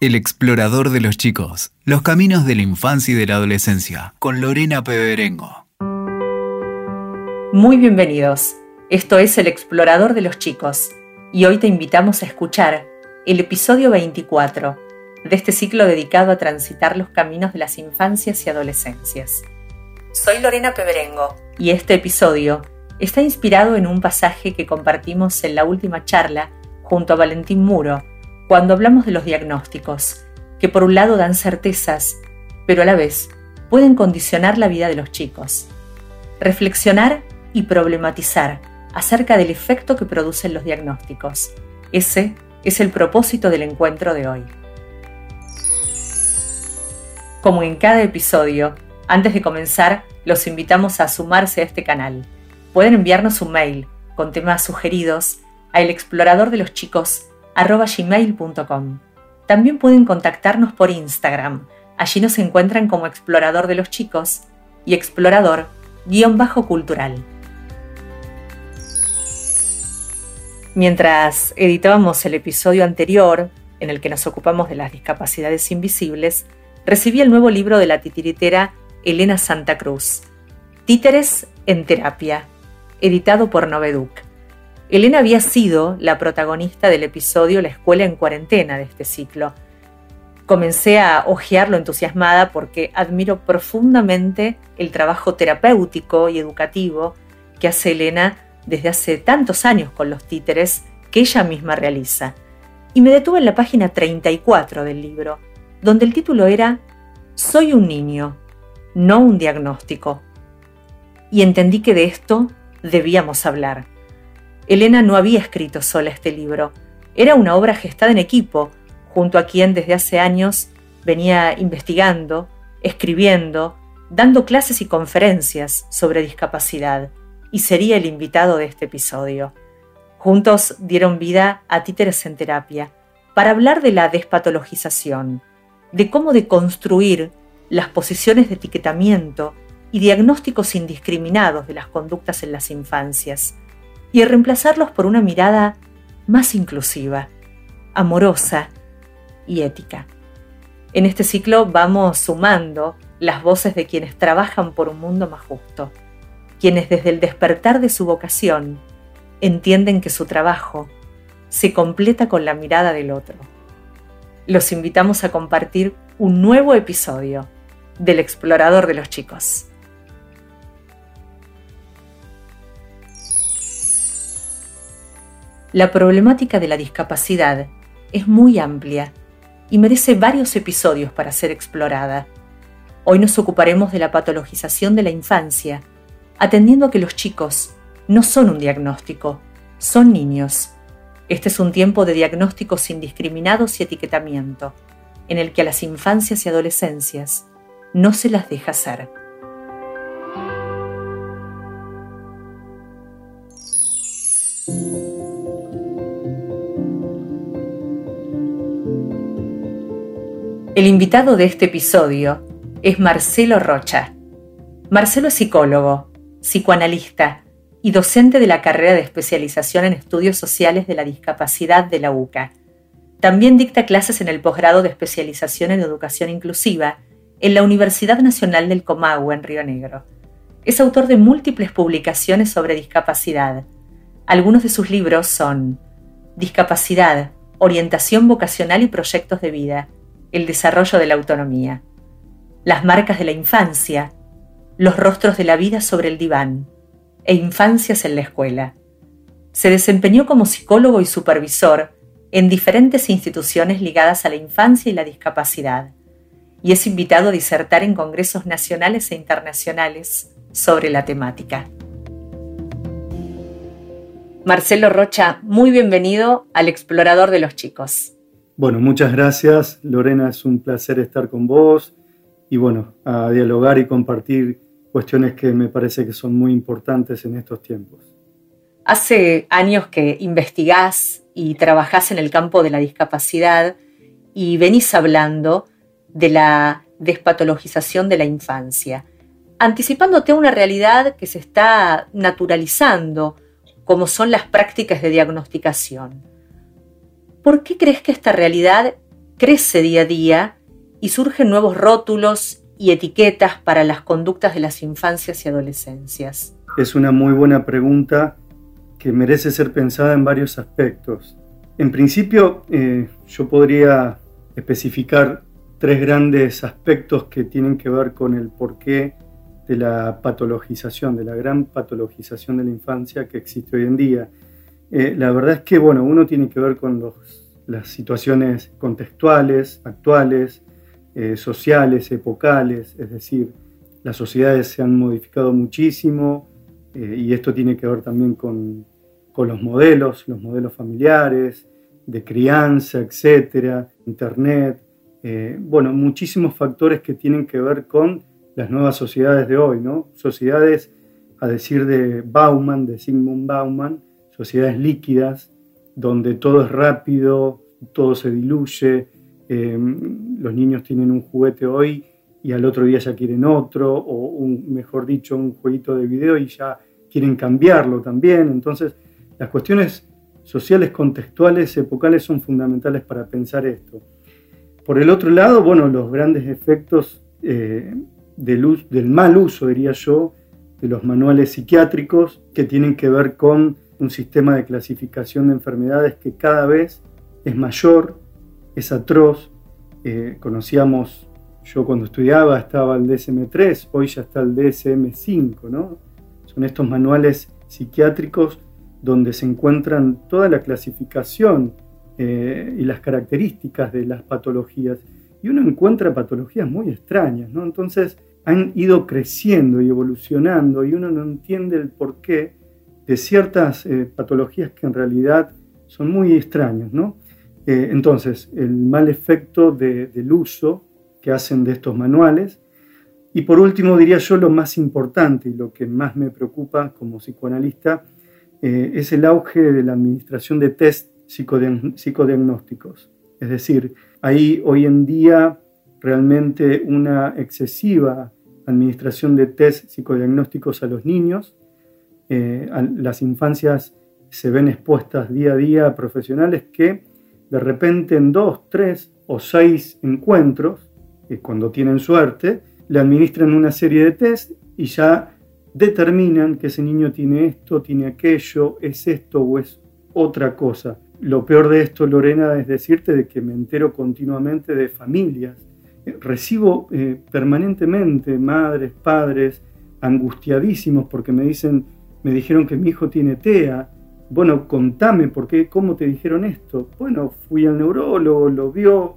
El explorador de los chicos, los caminos de la infancia y de la adolescencia, con Lorena Peberengo. Muy bienvenidos. Esto es El explorador de los chicos y hoy te invitamos a escuchar el episodio 24 de este ciclo dedicado a transitar los caminos de las infancias y adolescencias. Soy Lorena Peberengo y este episodio está inspirado en un pasaje que compartimos en la última charla junto a Valentín Muro cuando hablamos de los diagnósticos, que por un lado dan certezas, pero a la vez pueden condicionar la vida de los chicos. Reflexionar y problematizar acerca del efecto que producen los diagnósticos. Ese es el propósito del encuentro de hoy. Como en cada episodio, antes de comenzar, los invitamos a sumarse a este canal. Pueden enviarnos un mail con temas sugeridos a el explorador de los chicos gmail.com. También pueden contactarnos por Instagram. Allí nos encuentran como Explorador de los Chicos y Explorador-Cultural. Mientras editábamos el episodio anterior, en el que nos ocupamos de las discapacidades invisibles, recibí el nuevo libro de la titiritera Elena Santa Cruz, Títeres en Terapia, editado por Noveduc. Elena había sido la protagonista del episodio La escuela en cuarentena de este ciclo. Comencé a hojearlo entusiasmada porque admiro profundamente el trabajo terapéutico y educativo que hace Elena desde hace tantos años con los títeres que ella misma realiza. Y me detuve en la página 34 del libro, donde el título era Soy un niño, no un diagnóstico. Y entendí que de esto debíamos hablar Elena no había escrito sola este libro. Era una obra gestada en equipo, junto a quien desde hace años venía investigando, escribiendo, dando clases y conferencias sobre discapacidad, y sería el invitado de este episodio. Juntos dieron vida a Títeres en Terapia para hablar de la despatologización, de cómo deconstruir las posiciones de etiquetamiento y diagnósticos indiscriminados de las conductas en las infancias y reemplazarlos por una mirada más inclusiva, amorosa y ética. En este ciclo vamos sumando las voces de quienes trabajan por un mundo más justo, quienes desde el despertar de su vocación entienden que su trabajo se completa con la mirada del otro. Los invitamos a compartir un nuevo episodio del Explorador de los Chicos. La problemática de la discapacidad es muy amplia y merece varios episodios para ser explorada. Hoy nos ocuparemos de la patologización de la infancia, atendiendo a que los chicos no son un diagnóstico, son niños. Este es un tiempo de diagnósticos indiscriminados y etiquetamiento, en el que a las infancias y adolescencias no se las deja ser. El invitado de este episodio es Marcelo Rocha. Marcelo es psicólogo, psicoanalista y docente de la carrera de especialización en estudios sociales de la discapacidad de la UCA. También dicta clases en el posgrado de especialización en educación inclusiva en la Universidad Nacional del Comahue en Río Negro. Es autor de múltiples publicaciones sobre discapacidad. Algunos de sus libros son Discapacidad, Orientación Vocacional y Proyectos de Vida, el desarrollo de la autonomía, las marcas de la infancia, los rostros de la vida sobre el diván e infancias en la escuela. Se desempeñó como psicólogo y supervisor en diferentes instituciones ligadas a la infancia y la discapacidad, y es invitado a disertar en congresos nacionales e internacionales sobre la temática. Marcelo Rocha, muy bienvenido al Explorador de los Chicos. Bueno, muchas gracias. Lorena, es un placer estar con vos y bueno, a dialogar y compartir cuestiones que me parece que son muy importantes en estos tiempos. Hace años que investigás y trabajás en el campo de la discapacidad y venís hablando de la despatologización de la infancia, anticipándote a una realidad que se está naturalizando, como son las prácticas de diagnosticación. ¿Por qué crees que esta realidad crece día a día y surgen nuevos rótulos y etiquetas para las conductas de las infancias y adolescencias? Es una muy buena pregunta que merece ser pensada en varios aspectos. En principio, eh, yo podría especificar tres grandes aspectos que tienen que ver con el porqué de la patologización, de la gran patologización de la infancia que existe hoy en día. Eh, la verdad es que, bueno, uno tiene que ver con las situaciones contextuales, actuales, eh, sociales, epocales, es decir, las sociedades se han modificado muchísimo eh, y esto tiene que ver también con, con, los modelos, los modelos familiares, de crianza, etcétera, internet, bueno, muchísimos factores que tienen que ver con las nuevas sociedades de hoy, ¿no? Sociedades, a decir de Bauman, de Sigmund Bauman, sociedades líquidas, donde todo es rápido, todo se diluye, em, los niños tienen un juguete hoy y al otro día ya quieren otro, o un, mejor dicho, un jueguito de video y ya quieren cambiarlo también. Entonces, las cuestiones sociales, contextuales, epocales son fundamentales para pensar esto. Por el otro lado, bueno, los grandes efectos eh, del, mal uso, diría yo, de los manuales psiquiátricos que tienen que ver con un sistema de clasificación de enfermedades que cada vez es mayor, es atroz. Eh, conocíamos, yo cuando estudiaba estaba el DSM-3, hoy ya está el DSM-5, ¿no? Son estos manuales psiquiátricos donde se encuentran toda la clasificación eh, y las características de las patologías. Y uno encuentra patologías muy extrañas, ¿no? Entonces, han ido creciendo y evolucionando y uno no entiende el porqué de ciertas eh, patologías que en realidad son muy extrañas. ¿no? Eh, entonces, el mal efecto del uso que hacen de estos manuales. Y por último, diría yo, lo más importante y lo que más me preocupa como psicoanalista eh, es el auge de la administración de test psicodiagnósticos. Es decir, hay hoy en día realmente una excesiva administración de test psicodiagnósticos a los niños. Eh, las infancias se ven expuestas día a día a profesionales que de repente en dos, tres o seis encuentros, eh, cuando tienen suerte, le administran una serie de test y ya determinan que ese niño tiene esto, tiene aquello, es esto o es otra cosa. Lo peor de esto, Lorena, es decirte de que me entero continuamente de familias recibo eh, permanentemente madres, padres angustiadísimos porque me dicen, me dijeron que mi hijo tiene TEA. Bueno, contame por qué, cómo te dijeron esto. Bueno, fui al neurólogo, lo vio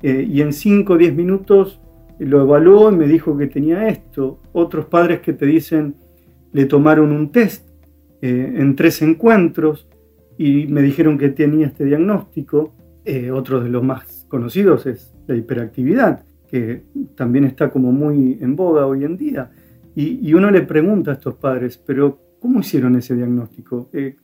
eh, y en 5 o 10 minutos lo evaluó y me dijo que tenía esto. Otros padres que te dicen, le tomaron un test eh, en tres encuentros y me dijeron que tenía este diagnóstico. otro de los más conocidos es la hiperactividad que también está como muy en boga hoy en día. Y, uno le pregunta a estos padres, pero ¿cómo hicieron ese diagnóstico? Eh,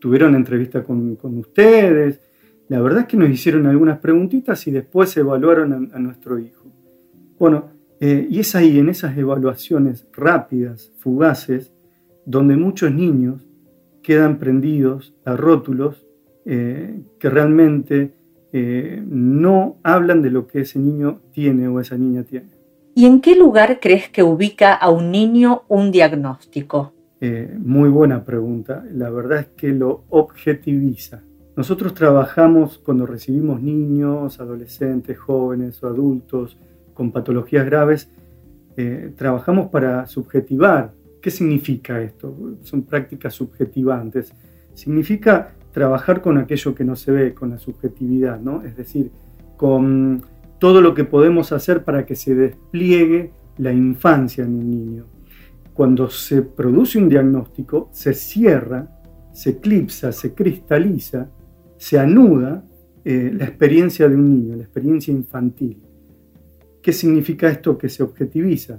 ¿Tuvieron entrevista con, ustedes? La verdad es que nos hicieron algunas preguntitas y después evaluaron a, nuestro hijo. Bueno, eh, y es ahí, en esas evaluaciones rápidas, fugaces, donde muchos niños quedan prendidos a rótulos eh, que realmente eh, no hablan de lo que ese niño tiene o esa niña tiene. ¿Y en qué lugar crees que ubica a un niño un diagnóstico? Eh, muy buena pregunta. La verdad es que lo objetiviza. Nosotros trabajamos cuando recibimos niños, adolescentes, jóvenes o adultos con patologías graves, eh, trabajamos para subjetivar. ¿Qué significa esto? Son prácticas subjetivantes. Significa trabajar con aquello que no se ve, con la subjetividad, ¿no? Es decir, con todo lo que podemos hacer para que se despliegue la infancia en un niño. Cuando se produce un diagnóstico, se cierra, se eclipsa, se cristaliza, se anuda eh, la experiencia de un niño, la experiencia infantil. ¿Qué significa esto que se objetiviza?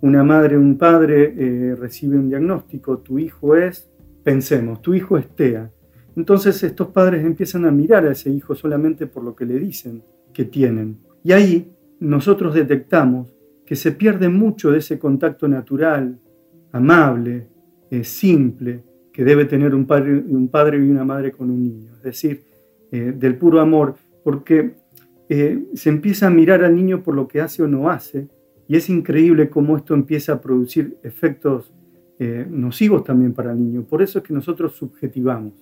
Una madre, un padre eh, recibe un diagnóstico, tu hijo es, pensemos, tu hijo es TEA, entonces estos padres empiezan a mirar a ese hijo solamente por lo que le dicen que tienen. Y ahí nosotros detectamos que se pierde mucho de ese contacto natural, amable, eh, simple, que debe tener un padre, un padre y una madre con un niño. Es decir, eh, del puro amor, porque eh, se empieza a mirar al niño por lo que hace o no hace, y es increíble cómo esto empieza a producir efectos nocivos también para el niño. Por eso es que nosotros subjetivamos.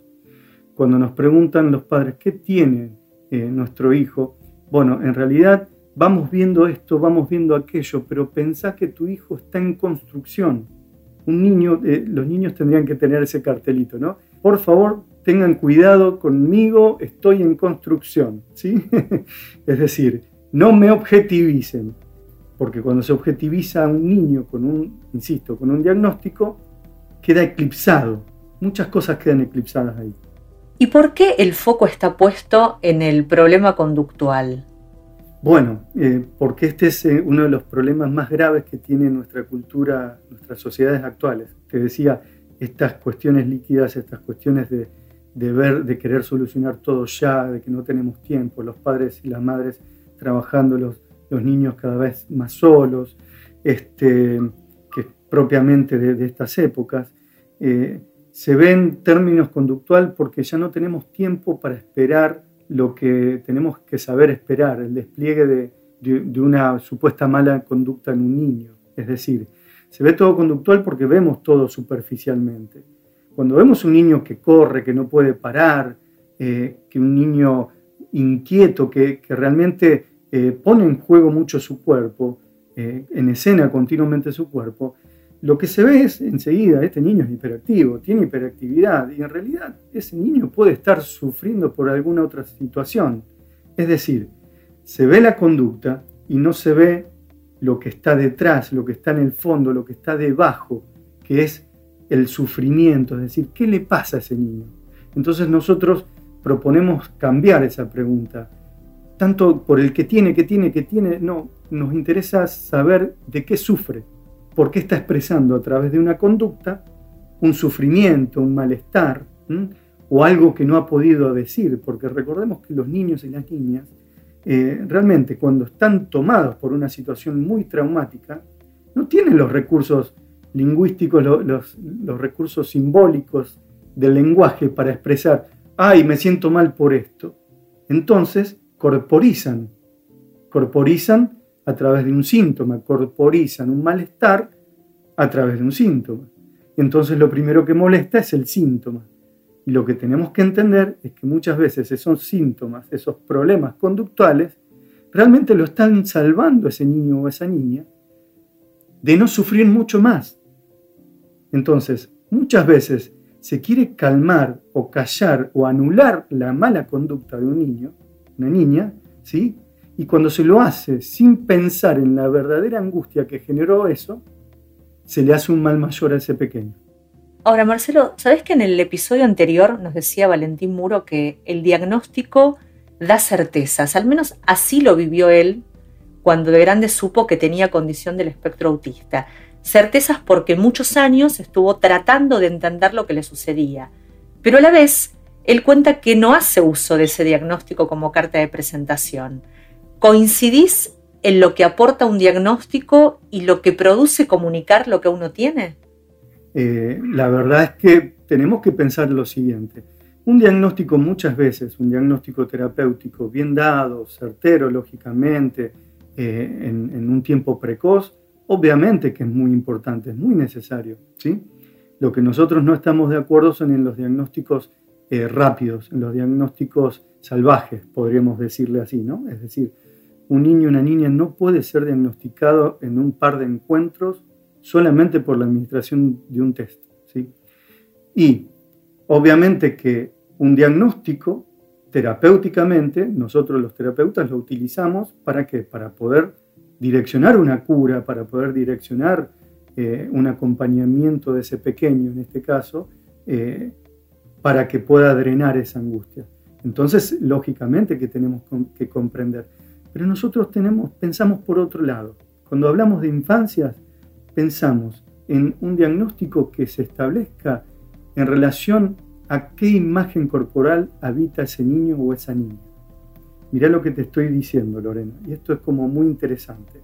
Cuando nos preguntan los padres, ¿qué tiene nuestro hijo? Bueno, en realidad vamos viendo esto, vamos viendo aquello, pero pensá que tu hijo está en construcción. Un niño, los niños tendrían que tener ese cartelito, ¿no? Por favor, tengan cuidado conmigo, estoy en construcción, ¿sí? es decir, no me objetivicen, porque cuando se objetiviza a un niño con un, insisto, con un diagnóstico, queda eclipsado. Muchas cosas quedan eclipsadas ahí. ¿Y por qué el foco está puesto en el problema conductual? Bueno, eh, porque este es eh, uno de los problemas más graves que tiene nuestra cultura, nuestras sociedades actuales. Te decía, estas cuestiones líquidas, estas cuestiones de, de querer solucionar todo ya, de que no tenemos tiempo, los padres y las madres trabajando, los, los niños cada vez más solos, este, que propiamente de, estas épocas, eh, se ven términos conductual porque ya no tenemos tiempo para esperar lo que tenemos que saber esperar, el despliegue de, una supuesta mala conducta en un niño. Es decir, se ve todo conductual porque vemos todo superficialmente cuando vemos un niño que corre, que no puede parar, eh, que un niño inquieto, que, realmente eh, pone en juego mucho su cuerpo, eh, en escena continuamente su cuerpo, lo que se ve es enseguida, este niño es hiperactivo, tiene hiperactividad y en realidad ese niño puede estar sufriendo por alguna otra situación. Es decir, se ve la conducta y no se ve lo que está detrás, lo que está en el fondo, lo que está debajo, que es el sufrimiento, es decir, ¿qué le pasa a ese niño? Entonces nosotros proponemos cambiar esa pregunta, tanto por el que tiene, que tiene, que tiene, no, nos interesa saber de qué sufre, por qué está expresando a través de una conducta un sufrimiento, un malestar, o algo que no ha podido decir, porque recordemos que los niños y las niñas, eh, realmente cuando están tomados por una situación muy traumática, no tienen los recursos lingüísticos, los, recursos simbólicos del lenguaje para expresar, ay, me siento mal por esto. Entonces, corporizan, corporizan a través de un síntoma, corporizan un malestar a través de un síntoma. Entonces lo primero que molesta es el síntoma. Y lo que tenemos que entender es que muchas veces esos síntomas, esos problemas conductuales, realmente lo están salvando ese niño o esa niña de no sufrir mucho más, entonces, muchas veces se quiere calmar o callar o anular la mala conducta de un niño, una niña, ¿sí? Y cuando se lo hace sin pensar en la verdadera angustia que generó eso, se le hace un mal mayor a ese pequeño. Ahora, Marcelo, ¿sabes que en el episodio anterior nos decía Valentín Muro que el diagnóstico da certezas? Al menos así lo vivió él cuando de grande supo que tenía condición del espectro autista certezas porque muchos años estuvo tratando de entender lo que le sucedía, pero a la vez él cuenta que no hace uso de ese diagnóstico como carta de presentación. ¿Coincidís en lo que aporta un diagnóstico y lo que produce comunicar lo que uno tiene? Eh, la verdad es que tenemos que pensar lo siguiente. Un diagnóstico muchas veces, un diagnóstico terapéutico bien dado, certero, lógicamente, eh, en un tiempo precoz, Obviamente que es muy importante, es muy necesario. ¿sí? Lo que nosotros no estamos de acuerdo son en los diagnósticos eh, rápidos, en los diagnósticos salvajes, podríamos decirle así, ¿no? Es decir, un niño o una niña no puede ser diagnosticado en un par de encuentros solamente por la administración de un test. ¿sí? Y obviamente que un diagnóstico terapéuticamente, nosotros los terapeutas lo utilizamos para qué? Para poder direccionar una cura, para poder direccionar eh, un acompañamiento de ese pequeño, en este caso, eh, para que pueda drenar esa angustia. Entonces, lógicamente que tenemos que comprender. Pero nosotros tenemos, pensamos por otro lado. Cuando hablamos de infancias, pensamos en un diagnóstico que se establezca en relación a qué imagen corporal habita ese niño o esa niña. Mirá lo que te estoy diciendo, Lorena, y esto es como muy interesante.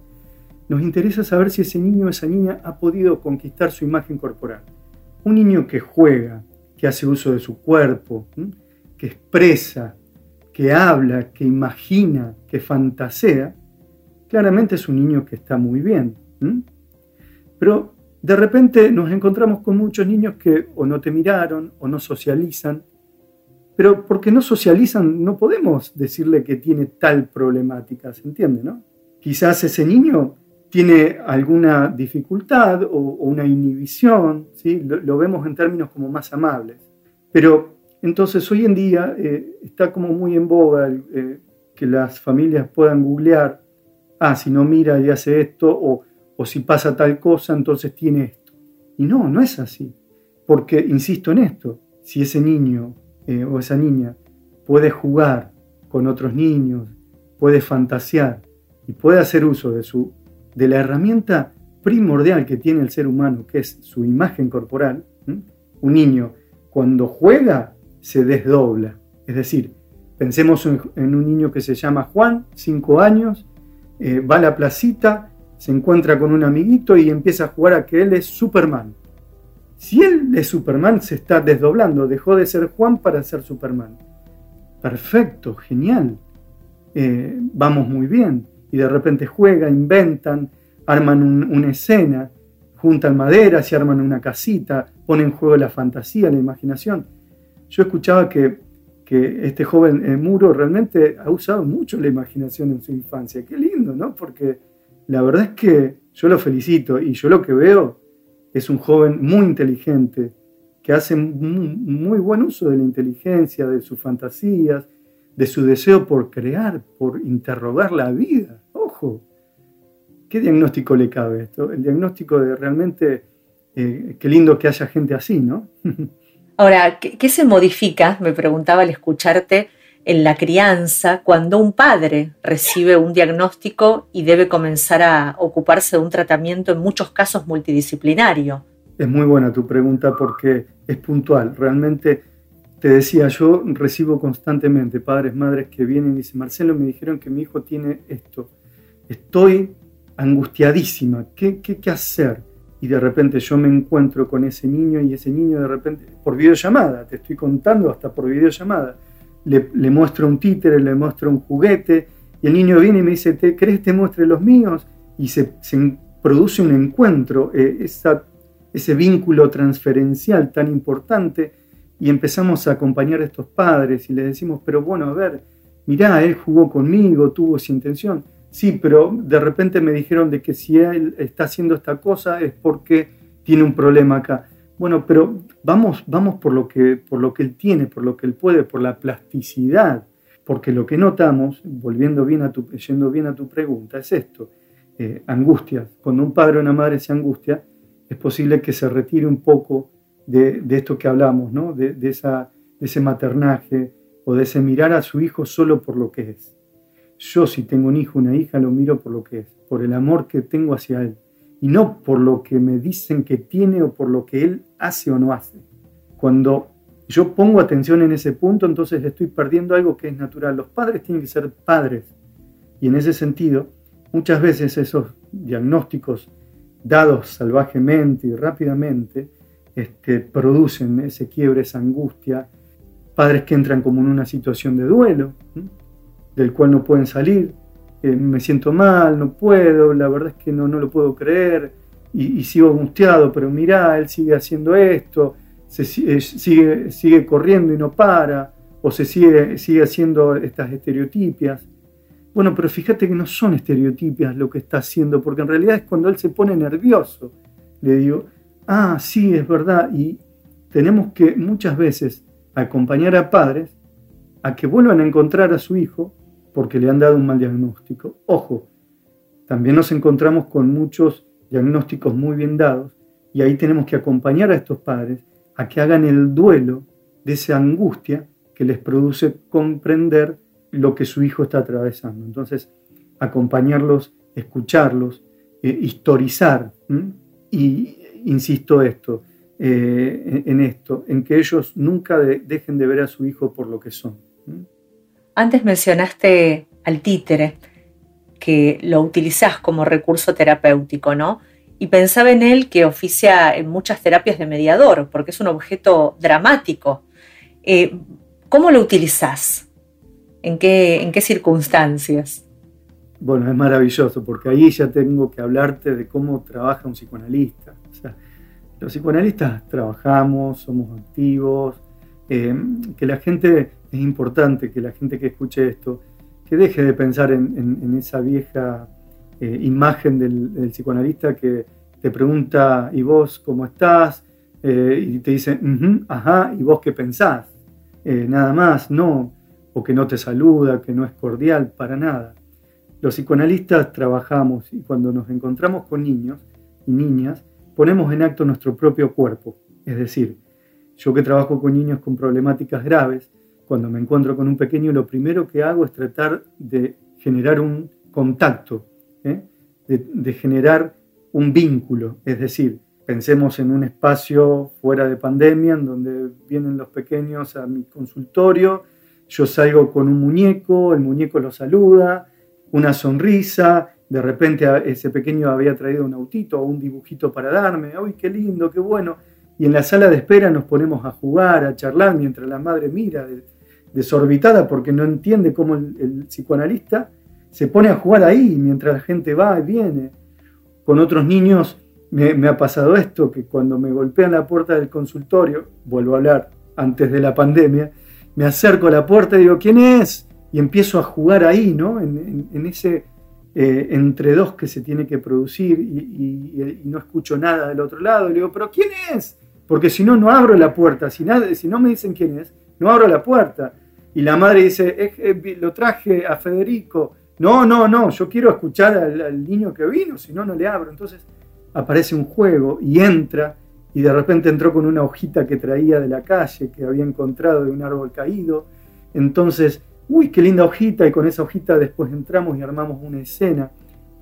Nos interesa saber si ese niño o esa niña ha podido conquistar su imagen corporal. Un niño que juega, que hace uso de su cuerpo, que expresa, que habla, que imagina, que fantasea, claramente es un niño que está muy bien. Pero de repente nos encontramos con muchos niños que o no te miraron o no socializan, pero porque no socializan no podemos decirle que tiene tal problemática, ¿se entiende? No? Quizás ese niño tiene alguna dificultad o, una inhibición, ¿sí? lo, vemos en términos como más amables. Pero entonces hoy en día eh, está como muy en boga eh, que las familias puedan googlear, ah, si no mira y hace esto, o, o si pasa tal cosa, entonces tiene esto. Y no, no es así. Porque, insisto en esto, si ese niño eh, o esa niña puede jugar con otros niños, puede fantasear y puede hacer uso de, su, de la herramienta primordial que tiene el ser humano, que es su imagen corporal, un niño cuando juega se desdobla. Es decir, pensemos en, un niño que se llama Juan, 5 años, eh, va a la placita, se encuentra con un amiguito y empieza a jugar a que él es Superman. Si él es Superman, se está desdoblando, dejó de ser Juan para ser Superman. Perfecto, genial. Eh, vamos muy bien. Y de repente juega, inventan, arman una escena, juntan maderas y arman una casita, ponen en juego la fantasía, la imaginación. Yo escuchaba que, este joven eh, Muro realmente ha usado mucho la imaginación en su infancia. Qué lindo, ¿no? Porque la verdad es que yo lo felicito y yo lo que veo es un joven muy inteligente, que hace muy buen uso de la inteligencia, de sus fantasías, de su deseo por crear, por interrogar la vida. Ojo, ¿qué diagnóstico le cabe esto? El diagnóstico de realmente, eh, qué lindo que haya gente así, ¿no? Ahora, ¿qué, se modifica? Me preguntaba al escucharte en la crianza cuando un padre recibe un diagnóstico y debe comenzar a ocuparse de un tratamiento en muchos casos multidisciplinario? Es muy buena tu pregunta porque es puntual. Realmente, te decía, yo recibo constantemente padres, madres que vienen y dicen, Marcelo, me dijeron que mi hijo tiene esto. Estoy angustiadísima, ¿qué, hacer? Y de repente yo me encuentro con ese niño y ese niño de repente, por videollamada, te estoy contando hasta por videollamada, le, muestro un títere, le muestro un juguete, y el niño viene y me dice, ¿te crees te muestre los míos? Y se, produce un encuentro, eh, esa, ese vínculo transferencial tan importante, y empezamos a acompañar a estos padres y les decimos, pero bueno, a ver, mirá, él jugó conmigo, tuvo esa intención. Sí, pero de repente me dijeron de que si él está haciendo esta cosa es porque tiene un problema acá. Bueno, pero vamos, vamos por, lo que, por lo que él tiene, por lo que él puede, por la plasticidad. Porque lo que notamos, volviendo bien a tu, yendo bien a tu pregunta, es esto, eh, angustias. Cuando un padre o una madre se angustia, es posible que se retire un poco de, esto que hablamos, ¿no? de, esa, de ese maternaje o de ese mirar a su hijo solo por lo que es. Yo si tengo un hijo, una hija, lo miro por lo que es, por el amor que tengo hacia él y no por lo que me dicen que tiene o por lo que él hace o no hace. Cuando yo pongo atención en ese punto, entonces estoy perdiendo algo que es natural. Los padres tienen que ser padres. Y en ese sentido, muchas veces esos diagnósticos dados salvajemente y rápidamente este, producen ese quiebre, esa angustia. Padres que entran como en una situación de duelo, del cual no pueden salir, me siento mal, no puedo, la verdad es que no, no lo puedo creer y, sigo angustiado, pero mirá, él sigue haciendo esto, se, eh, sigue, sigue corriendo y no para, o se sigue, sigue haciendo estas estereotipias. Bueno, pero fíjate que no son estereotipias lo que está haciendo, porque en realidad es cuando él se pone nervioso. Le digo, ah, sí, es verdad, y tenemos que muchas veces acompañar a padres a que vuelvan a encontrar a su hijo porque le han dado un mal diagnóstico. Ojo, también nos encontramos con muchos diagnósticos muy bien dados y ahí tenemos que acompañar a estos padres a que hagan el duelo de esa angustia que les produce comprender lo que su hijo está atravesando. Entonces, acompañarlos, escucharlos, eh, historizar. Y insisto esto, eh, en esto, en que ellos nunca dejen de ver a su hijo por lo que son. Antes mencionaste al títere, que lo utilizás como recurso terapéutico, ¿no? Y pensaba en él que oficia en muchas terapias de mediador, porque es un objeto dramático. Eh, ¿Cómo lo utilizás ¿En qué, en qué circunstancias? Bueno, es maravilloso, porque ahí ya tengo que hablarte de cómo trabaja un psicoanalista. los psicoanalistas trabajamos, somos activos, eh, que la gente, es importante que la gente que escuche esto, que deje de pensar en, esa vieja eh, imagen del, psicoanalista que te pregunta, ¿y vos cómo estás? Eh, y te dice, ajá, ¿y vos qué pensás? nada más, no, o que no te saluda, que no es cordial, para nada. Los psicoanalistas trabajamos y cuando nos encontramos con niños y niñas, ponemos en acto nuestro propio cuerpo. Es decir, yo que trabajo con niños con problemáticas graves, cuando me encuentro con un pequeño, lo primero que hago es tratar de generar un contacto, ¿eh? de, generar un vínculo. Es decir, pensemos en un espacio fuera de pandemia, en donde vienen los pequeños a mi consultorio, yo salgo con un muñeco, el muñeco lo saluda, una sonrisa, de repente ese pequeño había traído un autito o un dibujito para darme, ¡ay, qué lindo, qué bueno! Y en la sala de espera nos ponemos a jugar, a charlar, mientras la madre mira desorbitada porque no entiende cómo el, psicoanalista se pone a jugar ahí mientras la gente va y viene. Con otros niños me, ha pasado esto, que cuando me golpean la puerta del consultorio, vuelvo a hablar antes de la pandemia, me acerco a la puerta y digo, ¿quién es? y empiezo a jugar ahí, ¿no? En, ese eh, entre dos que se tiene que producir y, no escucho nada del otro lado. Y le digo, ¿pero quién es? Porque si no, no abro la puerta. Si, nada, si no me dicen quién es, no abro la puerta. Y la madre dice, lo traje a Federico. No, no, no, yo quiero escuchar al, al niño que vino, si no, no le abro. Entonces aparece un juego y entra y de repente entró con una hojita que traía de la calle, que había encontrado de un árbol caído. Entonces uy, qué linda hojita, y con esa hojita después entramos y armamos una escena.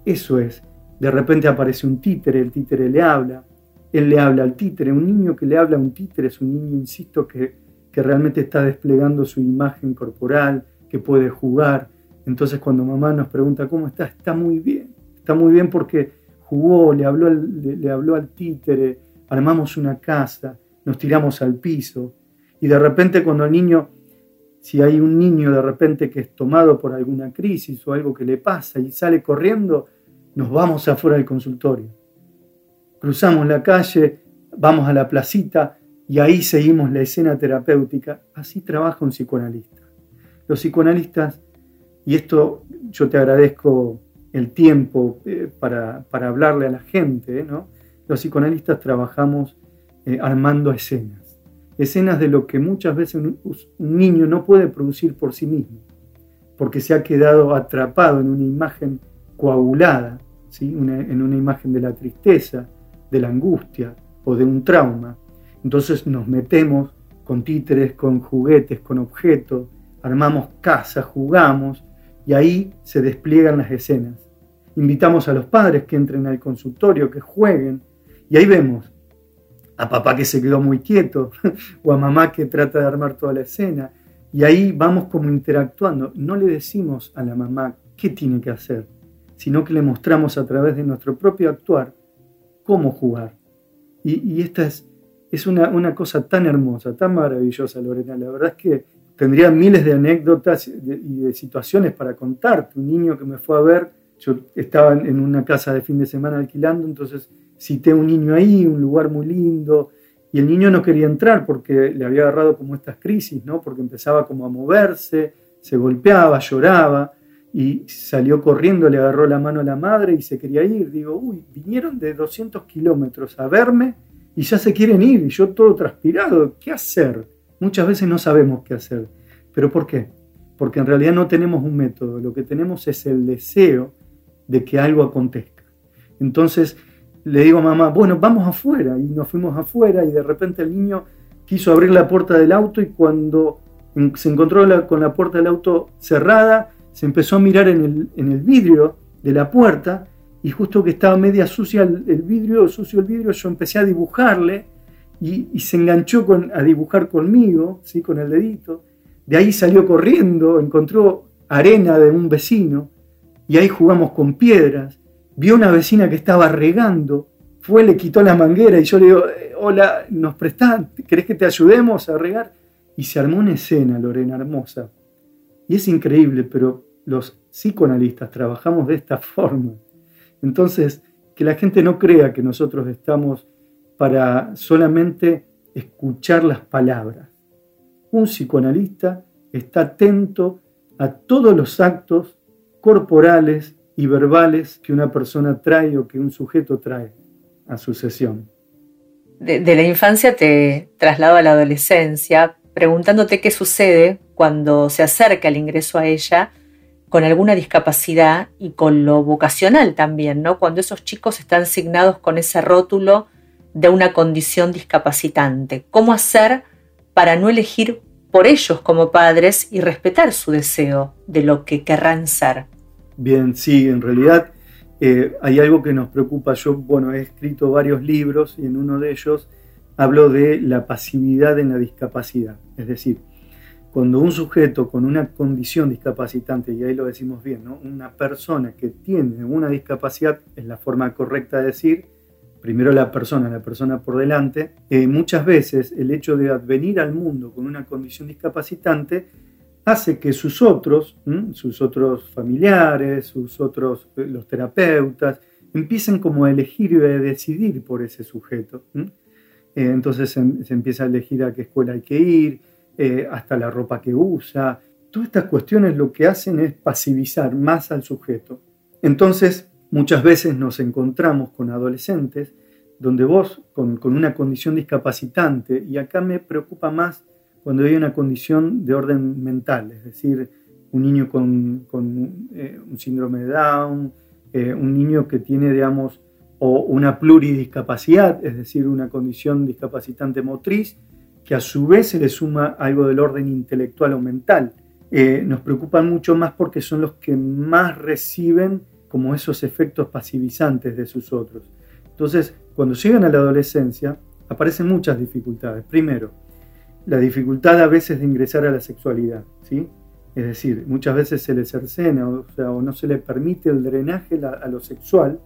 Eso es, de repente aparece un títere, el títere le habla, él le habla al títere, un niño que le habla a un títere es un niño, insisto, que, que realmente está desplegando su imagen corporal, que puede jugar. Entonces cuando mamá nos pregunta cómo está, está muy bien, está muy bien porque jugó, le habló, le, le habló al títere, armamos una casa, nos tiramos al piso y de repente cuando el niño si hay un niño de repente que es tomado por alguna crisis o algo que le pasa y sale corriendo, nos vamos afuera del consultorio. Cruzamos la calle, vamos a la placita y ahí seguimos la escena terapéutica. Así trabaja un psicoanalista. Los psicoanalistas, y esto yo te agradezco el tiempo eh, para, hablarle a la gente, ¿no? los psicoanalistas trabajamos eh, armando escenas escenas de lo que muchas veces un, niño no puede producir por sí mismo, porque se ha quedado atrapado en una imagen coagulada, ¿sí? en una imagen de la tristeza, de la angustia o de un trauma. Entonces nos metemos con títeres, con juguetes, con objetos, armamos casas, jugamos y ahí se despliegan las escenas. Invitamos a los padres que entren al consultorio, que jueguen y ahí vemos a papá que se quedó muy quieto o a mamá que trata de armar toda la escena. Y ahí vamos como interactuando. No le decimos a la mamá qué tiene que hacer, sino que le mostramos a través de nuestro propio actuar cómo jugar. Y, esta es, es una, una, cosa tan hermosa, tan maravillosa, Lorena. La verdad es que tendría miles de anécdotas y de, situaciones para contarte. Un niño que me fue a ver, yo estaba en una casa de fin de semana alquilando, entonces cité un niño ahí, un lugar muy lindo, y el niño no quería entrar porque le había agarrado como estas crisis, ¿no? Porque empezaba como a moverse, se golpeaba, lloraba, y salió corriendo, le agarró la mano a la madre y se quería ir. Digo, uy, vinieron de 200 kilómetros a verme y ya se quieren ir, y yo todo transpirado, ¿qué hacer? Muchas veces no sabemos qué hacer. ¿Pero por qué? Porque en realidad no tenemos un método, lo que tenemos es el deseo de que algo acontezca. Entonces, le digo a mamá, bueno, vamos afuera. Y nos fuimos afuera y de repente el niño quiso abrir la puerta del auto y cuando se encontró con la puerta del auto cerrada, se empezó a mirar en el, vidrio de la puerta y justo que estaba media sucia el, vidrio, sucio el vidrio, yo empecé a dibujarle y, se enganchó a dibujar conmigo, ¿sí? con el dedito. De ahí salió corriendo, encontró arena de un vecino y ahí jugamos con piedras vio una vecina que estaba regando, fue, le quitó la manguera y yo le digo, eh, hola, ¿nos prestás? ¿Querés que te ayudemos a regar? Y se armó una escena, Lorena, hermosa. Y es increíble, pero los psicoanalistas trabajamos de esta forma. Entonces, que la gente no crea que nosotros estamos para solamente escuchar las palabras. Un psicoanalista está atento a todos los actos corporales y verbales que una persona trae o que un sujeto trae a su sesión. De, la infancia te traslado a la adolescencia, preguntándote qué sucede cuando se acerca el ingreso a ella con alguna discapacidad y con lo vocacional también, ¿no? Cuando esos chicos están asignados con ese rótulo de una condición discapacitante. ¿Cómo hacer para no elegir por ellos como padres y respetar su deseo de lo que querrán ser? Bien, sí, en realidad eh, hay algo que nos preocupa. Yo, bueno, he escrito varios libros y en uno de ellos hablo de la pasividad en la discapacidad. Es decir, cuando un sujeto con una condición discapacitante, y ahí lo decimos bien, ¿no? una persona que tiene una discapacidad, es la forma correcta de decir, primero la persona, la persona por delante, eh, muchas veces el hecho de advenir al mundo con una condición discapacitante hace que sus otros, sus otros familiares, sus otros, eh, los terapeutas, empiecen como a elegir y a decidir por ese sujeto. Eh, entonces se, se, empieza a elegir a qué escuela hay que ir, eh, hasta la ropa que usa. Todas estas cuestiones lo que hacen es pasivizar más al sujeto. Entonces, muchas veces nos encontramos con adolescentes donde vos, con, una condición discapacitante, y acá me preocupa más cuando hay una condición de orden mental, es decir, un niño con, eh, un síndrome de Down, eh, un niño que tiene, digamos, o una pluridiscapacidad, es decir, una condición discapacitante motriz, que a su vez se le suma algo del orden intelectual o mental. Eh, nos preocupan mucho más porque son los que más reciben como esos efectos pasivizantes de sus otros. Entonces, cuando llegan a la adolescencia, aparecen muchas dificultades. Primero, la dificultad a veces de ingresar a la sexualidad, ¿sí? Es decir, muchas veces se les cercena o no se le permite el drenaje a lo sexual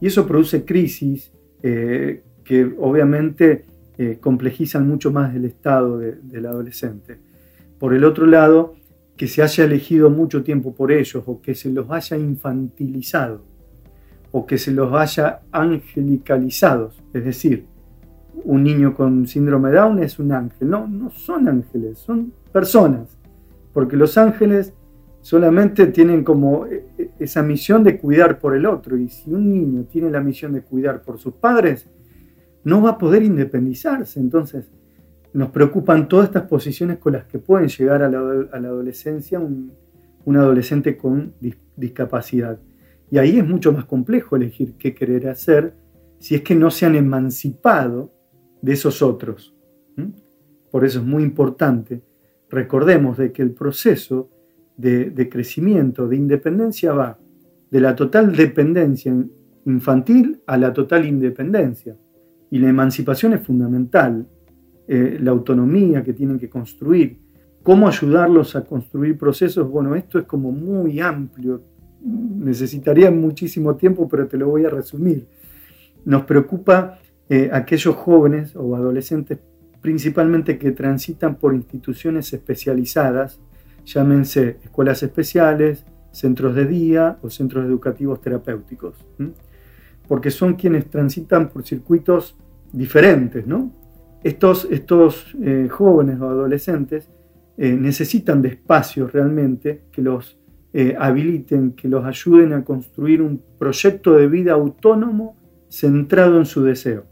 y eso produce crisis eh, que obviamente complejizan mucho más el estado del adolescente. Por el otro lado, que se haya elegido mucho tiempo por ellos o que se los haya infantilizado o que se los haya angelicalizado, es decir, un niño con síndrome de Down es un ángel. No, no son ángeles, son personas, porque los ángeles solamente tienen como eh, eh, esa misión de cuidar por el otro, y si un niño tiene la misión de cuidar por sus padres, no va a poder independizarse. Entonces, nos preocupan todas estas posiciones con las que pueden llegar a la, adolescencia un, adolescente con discapacidad. Y ahí es mucho más complejo elegir qué querer hacer si es que no se han emancipado de esos otros. Por eso es muy importante, recordemos de que el proceso de, de crecimiento, de independencia va de la total dependencia infantil a la total independencia. Y la emancipación es fundamental, eh, la autonomía que tienen que construir, cómo ayudarlos a construir procesos, bueno, esto es como muy amplio, necesitaría muchísimo tiempo, pero te lo voy a resumir. Nos preocupa eh, aquellos jóvenes o adolescentes principalmente que transitan por instituciones especializadas, llámense escuelas especiales, centros de día o centros educativos terapéuticos, porque son quienes transitan por circuitos diferentes, ¿no? Estos, estos eh, jóvenes o adolescentes eh, necesitan de espacios realmente que los eh, habiliten, que los ayuden a construir un proyecto de vida autónomo centrado en su deseo.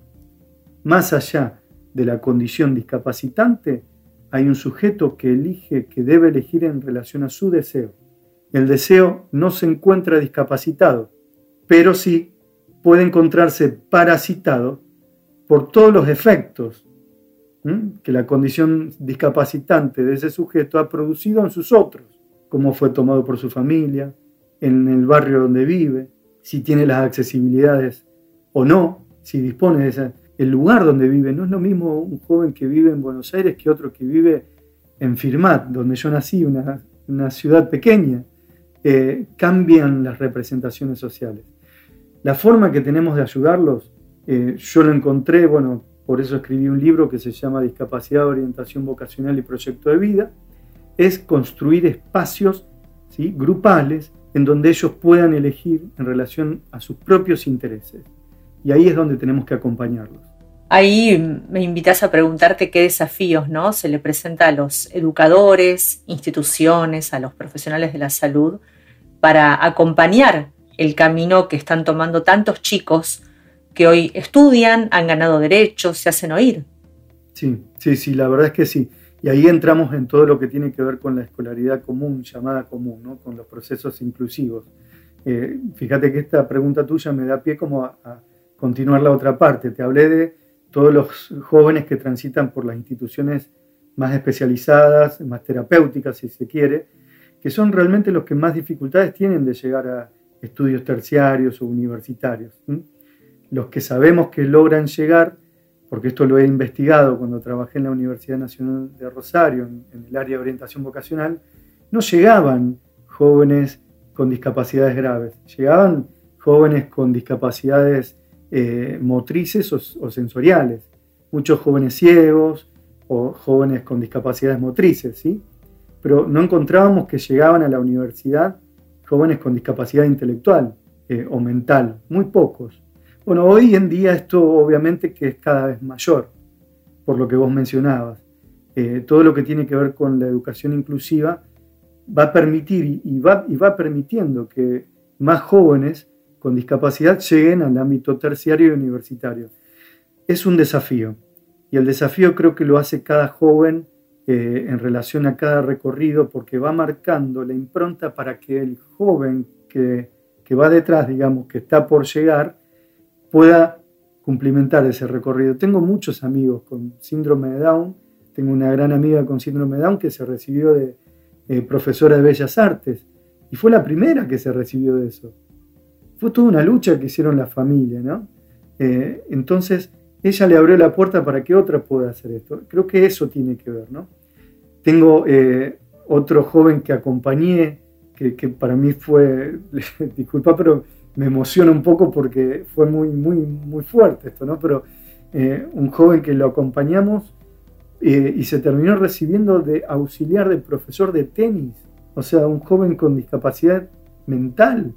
Más allá de la condición discapacitante, hay un sujeto que elige, que debe elegir en relación a su deseo. El deseo no se encuentra discapacitado, pero sí puede encontrarse parasitado por todos los efectos que la condición discapacitante de ese sujeto ha producido en sus otros, cómo fue tomado por su familia, en el barrio donde vive, si tiene las accesibilidades o no, si dispone de ese, el lugar donde vive. No es lo mismo un joven que vive en Buenos Aires que otro que vive en Firmat, donde yo nací, una, una ciudad pequeña. Eh, cambian las representaciones sociales. La forma que tenemos de ayudarlos eh, yo lo encontré, bueno, por eso escribí un libro que se llama Discapacidad, Orientación Vocacional y Proyecto de Vida, es construir espacios ¿sí? grupales en donde ellos puedan elegir en relación a sus propios intereses. Y ahí es donde tenemos que acompañarlos. Ahí me invitas a preguntarte qué desafíos ¿no? se le presenta a los educadores, instituciones, a los profesionales de la salud para acompañar el camino que están tomando tantos chicos que hoy estudian, han ganado derechos, se hacen oír. Sí, sí, sí, la verdad es que sí. Y ahí entramos en todo lo que tiene que ver con la escolaridad común, llamada común, ¿no? con los procesos inclusivos. Eh, fíjate que esta pregunta tuya me da pie como a, continuar la otra parte. Te hablé de todos los jóvenes que transitan por las instituciones más especializadas, más terapéuticas, si se quiere, que son realmente los que más dificultades tienen de llegar a estudios terciarios o universitarios los que sabemos que logran llegar, porque esto lo he investigado cuando trabajé en la Universidad Nacional de Rosario, en, el área de orientación vocacional, no llegaban jóvenes con discapacidades graves, llegaban jóvenes con discapacidades eh, motrices o, sensoriales, muchos jóvenes ciegos o jóvenes con discapacidades motrices, ¿sí? Pero no encontrábamos que llegaban a la universidad jóvenes con discapacidad intelectual eh, o mental, muy pocos. Bueno, hoy en día esto obviamente que es cada vez mayor, por lo que vos mencionabas. Eh, todo lo que tiene que ver con la educación inclusiva va a permitir y va, y va permitiendo que más jóvenes con discapacidad lleguen al ámbito terciario y universitario. Es un desafío y el desafío creo que lo hace cada joven eh, en relación a cada recorrido porque va marcando la impronta para que el joven que, que va detrás, digamos, que está por llegar, pueda cumplimentar ese recorrido. Tengo muchos amigos con síndrome de Down, tengo una gran amiga con síndrome de Down que se recibió de eh, profesora de Bellas Artes y fue la primera que se recibió de eso. Fue toda una lucha que hicieron la familia, ¿no? Eh, entonces, ella le abrió la puerta para que otra pueda hacer esto. Creo que eso tiene que ver, ¿no? Tengo eh, otro joven que acompañé, que, que para mí fue, disculpa, pero me emociona un poco porque fue muy, muy, muy fuerte esto, ¿no? Pero eh, un joven que lo acompañamos eh, y se terminó recibiendo de auxiliar de profesor de tenis, o sea, un joven con discapacidad mental.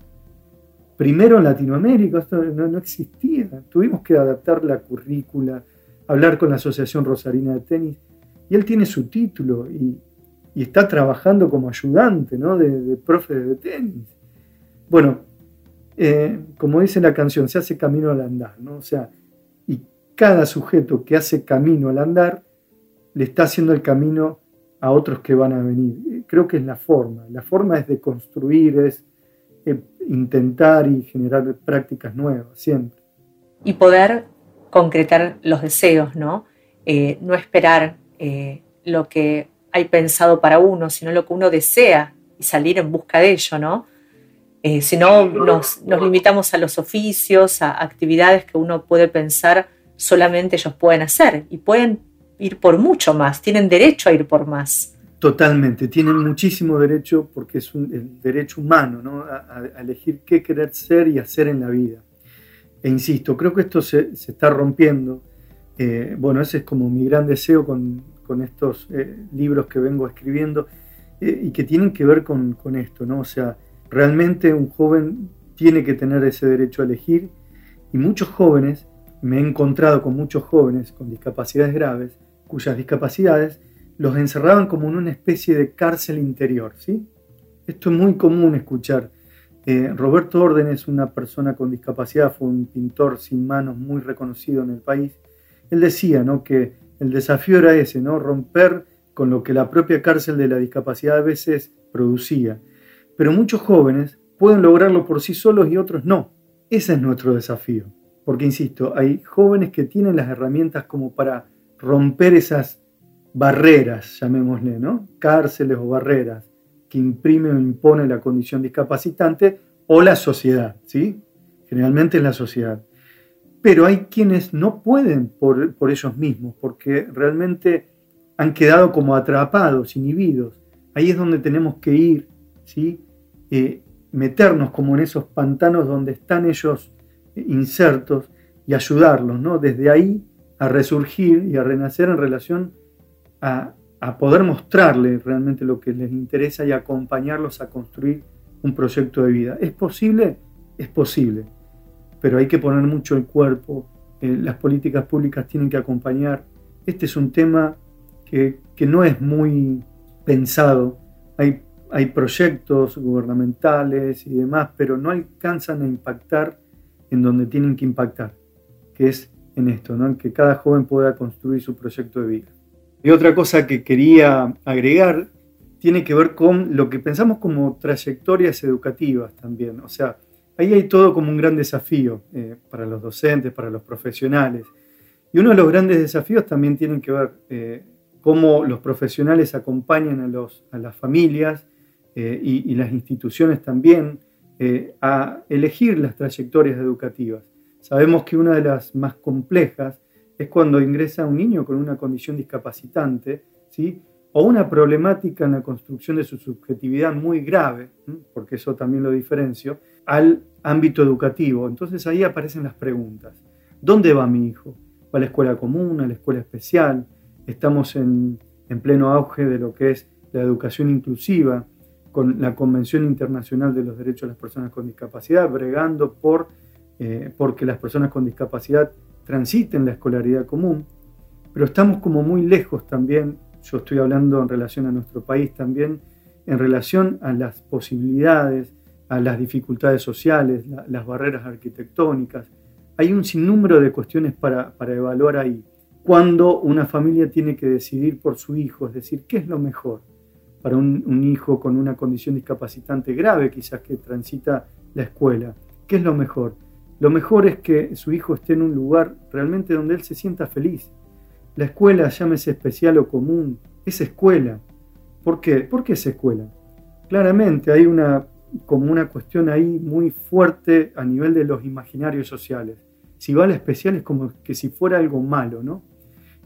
Primero en Latinoamérica, esto no, existía. Tuvimos que adaptar la currícula, hablar con la Asociación Rosarina de Tenis, y él tiene su título y, está trabajando como ayudante ¿no? de, de profe de tenis. Bueno, eh, como dice la canción, se hace camino al andar, ¿no? O sea, y cada sujeto que hace camino al andar le está haciendo el camino a otros que van a venir. Creo que es la forma. La forma es de construir, es eh, intentar y generar prácticas nuevas, siempre. Y poder concretar los deseos, ¿no? no esperar lo que hay pensado para uno, sino lo que uno desea y salir en busca de ello, ¿no? Eh, si no, nos, limitamos a los oficios, a actividades que uno puede pensar solamente ellos pueden hacer y pueden ir por mucho más, tienen derecho a ir por más. Totalmente, tienen muchísimo derecho porque es un, el derecho humano ¿no? a, elegir qué querer ser y hacer en la vida. E insisto, creo que esto se, está rompiendo. Eh, bueno, ese es como mi gran deseo con, estos eh, libros que vengo escribiendo y que tienen que ver con, con esto, ¿no? O sea, Realmente un joven tiene que tener ese derecho a elegir y muchos jóvenes, me he encontrado con muchos jóvenes con discapacidades graves, cuyas discapacidades los encerraban como en una especie de cárcel interior. ¿sí? Esto es muy común escuchar. Eh, Roberto Orden es una persona con discapacidad, fue un pintor sin manos muy reconocido en el país. Él decía ¿no? que el desafío era ese, ¿no? romper con lo que la propia cárcel de la discapacidad a veces producía. Pero muchos jóvenes pueden lograrlo por sí solos y otros no. Ese es nuestro desafío. Porque, insisto, hay jóvenes que tienen las herramientas como para romper esas barreras, llamémosle, ¿no? Cárceles o barreras que imprime o impone la condición discapacitante o la sociedad, ¿sí? Generalmente es la sociedad. Pero hay quienes no pueden por, por ellos mismos, porque realmente han quedado como atrapados, inhibidos. Ahí es donde tenemos que ir, ¿sí? Eh, meternos como en esos pantanos donde están ellos insertos y ayudarlos, ¿no? Desde ahí a resurgir y a renacer en relación a poder mostrarle realmente lo que les interesa y acompañarlos a construir un proyecto de vida. ¿Es posible? Es posible, pero hay que poner mucho el cuerpo, eh, las políticas públicas tienen que acompañar. Este es un tema que, que no es muy pensado. Hay, hay proyectos gubernamentales y demás, pero no alcanzan a impactar en donde tienen que impactar, que es en esto, ¿no? en que cada joven pueda construir su proyecto de vida. Y otra cosa que quería agregar tiene que ver con lo que pensamos como trayectorias educativas también. O sea, ahí hay todo como un gran desafío eh, para los docentes, para los profesionales. Y uno de los grandes desafíos también tiene que ver eh, cómo los profesionales acompañan a, los, a las familias eh, y, y, las instituciones también a elegir las trayectorias educativas. Sabemos que una de las más complejas es cuando ingresa un niño con una condición discapacitante, ¿sí? o una problemática en la construcción de su subjetividad muy grave, porque eso también lo diferencio, al ámbito educativo. Entonces ahí aparecen las preguntas. ¿Dónde va mi hijo? ¿Va a la escuela común, a la escuela especial? Estamos en, en pleno auge de lo que es la educación inclusiva, con la Convención Internacional de los Derechos de las Personas con Discapacidad, bregando por eh, porque las personas con discapacidad transiten la escolaridad común, pero estamos como muy lejos también, yo estoy hablando en relación a nuestro país también, en relación a las posibilidades, a las dificultades sociales, las barreras arquitectónicas. Hay un sinnúmero de cuestiones para, para evaluar ahí. Cuando una familia tiene que decidir por su hijo, es decir, ¿qué es lo mejor para un, un hijo con una condición discapacitante grave, quizás que transita la escuela? ¿Qué es lo mejor? Lo mejor es que su hijo esté en un lugar realmente donde él se sienta feliz. La escuela, llámese especial o común, es escuela. ¿Por qué? ¿Por qué es escuela? Claramente hay una, como una cuestión ahí muy fuerte a nivel de los imaginarios sociales. Si va a la especial es como que si fuera algo malo, ¿no?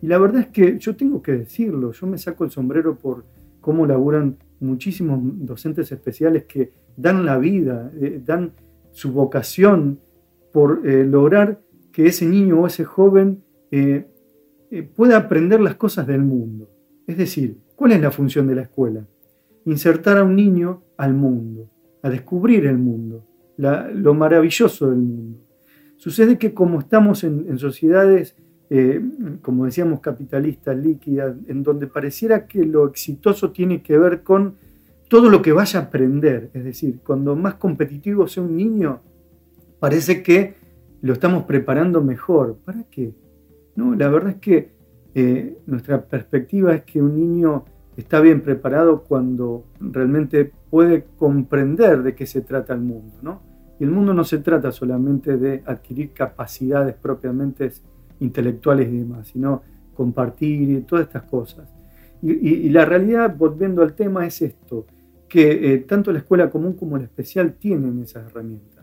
Y la verdad es que yo tengo que decirlo, yo me saco el sombrero por cómo laburan muchísimos docentes especiales que dan la vida, eh, dan su vocación por eh, lograr que ese niño o ese joven eh, eh, pueda aprender las cosas del mundo. Es decir, ¿cuál es la función de la escuela? Insertar a un niño al mundo, a descubrir el mundo, lo maravilloso del mundo. Sucede que como estamos en, sociedades, como decíamos, capitalistas, líquidas, en donde pareciera que lo exitoso tiene que ver con todo lo que vaya a aprender, es decir, cuando más competitivo sea un niño, parece que lo estamos preparando mejor. ¿Para qué? No, la verdad es que eh, nuestra perspectiva es que un niño está bien preparado cuando realmente puede comprender de qué se trata el mundo, ¿no? Y el mundo no se trata solamente de adquirir capacidades propiamente intelectuales y demás, sino compartir y todas estas cosas. Y, la realidad, volviendo al tema, es esto, que eh, tanto la escuela común como la especial tienen esas herramientas.